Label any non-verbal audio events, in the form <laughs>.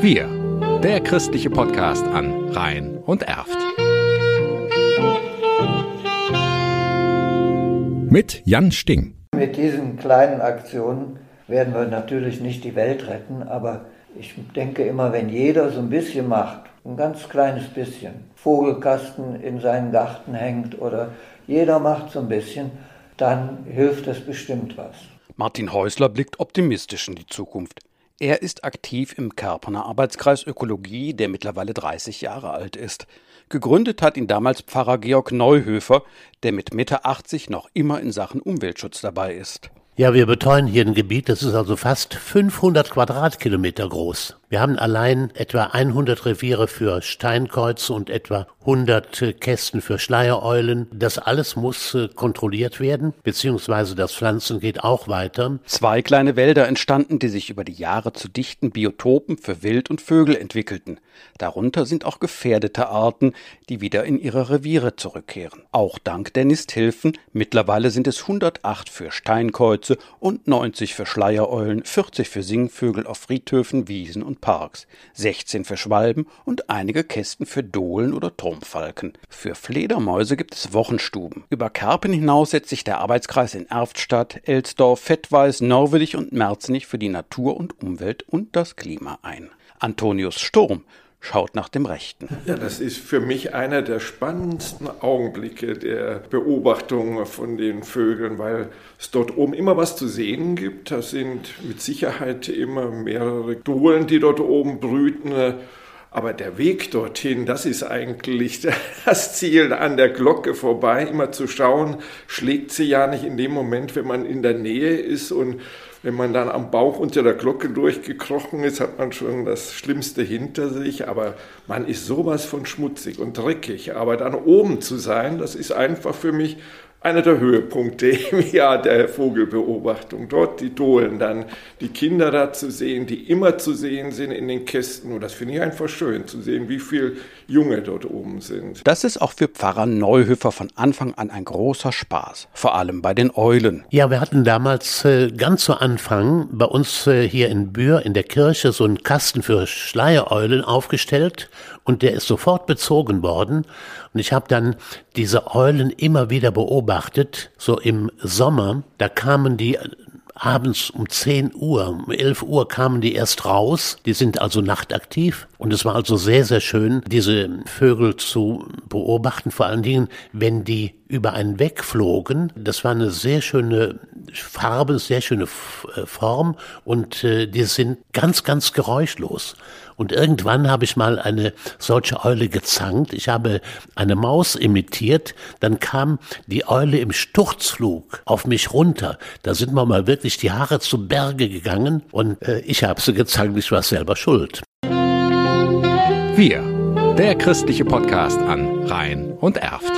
Wir, der christliche Podcast an Rhein und Erft. Mit Jan Sting. Mit diesen kleinen Aktionen werden wir natürlich nicht die Welt retten, aber ich denke immer, wenn jeder so ein bisschen macht, ein ganz kleines bisschen, Vogelkasten in seinen Garten hängt oder jeder macht so ein bisschen, dann hilft es bestimmt was. Martin Häusler blickt optimistisch in die Zukunft. Er ist aktiv im Kerpener Arbeitskreis Ökologie, der mittlerweile 30 Jahre alt ist. Gegründet hat ihn damals Pfarrer Georg Neuhöfer, der mit Mitte 80 noch immer in Sachen Umweltschutz dabei ist. Ja, wir betreuen hier ein Gebiet, das ist also fast 500 Quadratkilometer groß. Wir haben allein etwa 100 Reviere für Steinkreuze und etwa 100 Kästen für Schleiereulen. Das alles muss äh, kontrolliert werden, beziehungsweise das Pflanzen geht auch weiter. Zwei kleine Wälder entstanden, die sich über die Jahre zu dichten Biotopen für Wild und Vögel entwickelten. Darunter sind auch gefährdete Arten, die wieder in ihre Reviere zurückkehren. Auch dank der Nisthilfen. Mittlerweile sind es 108 für Steinkreuze und 90 für Schleiereulen, 40 für Singvögel auf Friedhöfen, Wiesen und Parks, 16 für Schwalben und einige Kästen für Dohlen oder Turmfalken. Für Fledermäuse gibt es Wochenstuben. Über Kerpen hinaus setzt sich der Arbeitskreis in Erftstadt, Elsdorf, Fettweiß, Norwedig und Merzenich für die Natur und Umwelt und das Klima ein. Antonius Sturm schaut nach dem Rechten. Ja, das ist für mich einer der spannendsten Augenblicke der Beobachtung von den Vögeln, weil es dort oben immer was zu sehen gibt. Das sind mit Sicherheit immer mehrere Dohlen, die dort oben brüten. Aber der Weg dorthin, das ist eigentlich <laughs> das Ziel, an der Glocke vorbei, immer zu schauen, schlägt sie ja nicht in dem Moment, wenn man in der Nähe ist und wenn man dann am Bauch unter der Glocke durchgekrochen ist, hat man schon das Schlimmste hinter sich. Aber man ist sowas von schmutzig und dreckig. Aber dann oben zu sein, das ist einfach für mich einer der Höhepunkte <laughs> im Jahr der Vogelbeobachtung. Dort die Dohlen, dann die Kinder da zu sehen, die immer zu sehen sind in den Kästen. Und das finde ich einfach schön zu sehen, wie viele Junge dort oben sind. Das ist auch für Pfarrer Neuhöfer von Anfang an ein großer Spaß, vor allem bei den Eulen. Ja, wir hatten damals äh, ganz zu Anfang bei uns äh, hier in Bühr in der Kirche so einen Kasten für Schleiereulen aufgestellt und der ist sofort bezogen worden. Und ich habe dann diese Eulen immer wieder beobachtet, so im Sommer. Da kamen die abends um 10 Uhr, um 11 Uhr kamen die erst raus. Die sind also nachtaktiv. Und es war also sehr, sehr schön, diese Vögel zu beobachten. Vor allen Dingen, wenn die über einen wegflogen. Das war eine sehr schöne Farbe, sehr schöne äh, Form. Und äh, die sind ganz, ganz geräuschlos. Und irgendwann habe ich mal eine solche Eule gezankt. Ich habe eine Maus imitiert. Dann kam die Eule im Sturzflug auf mich runter. Da sind mir mal wirklich die Haare zu Berge gegangen. Und äh, ich habe sie gezankt. Ich war selber schuld. Wir, der christliche Podcast an Rhein und Erft.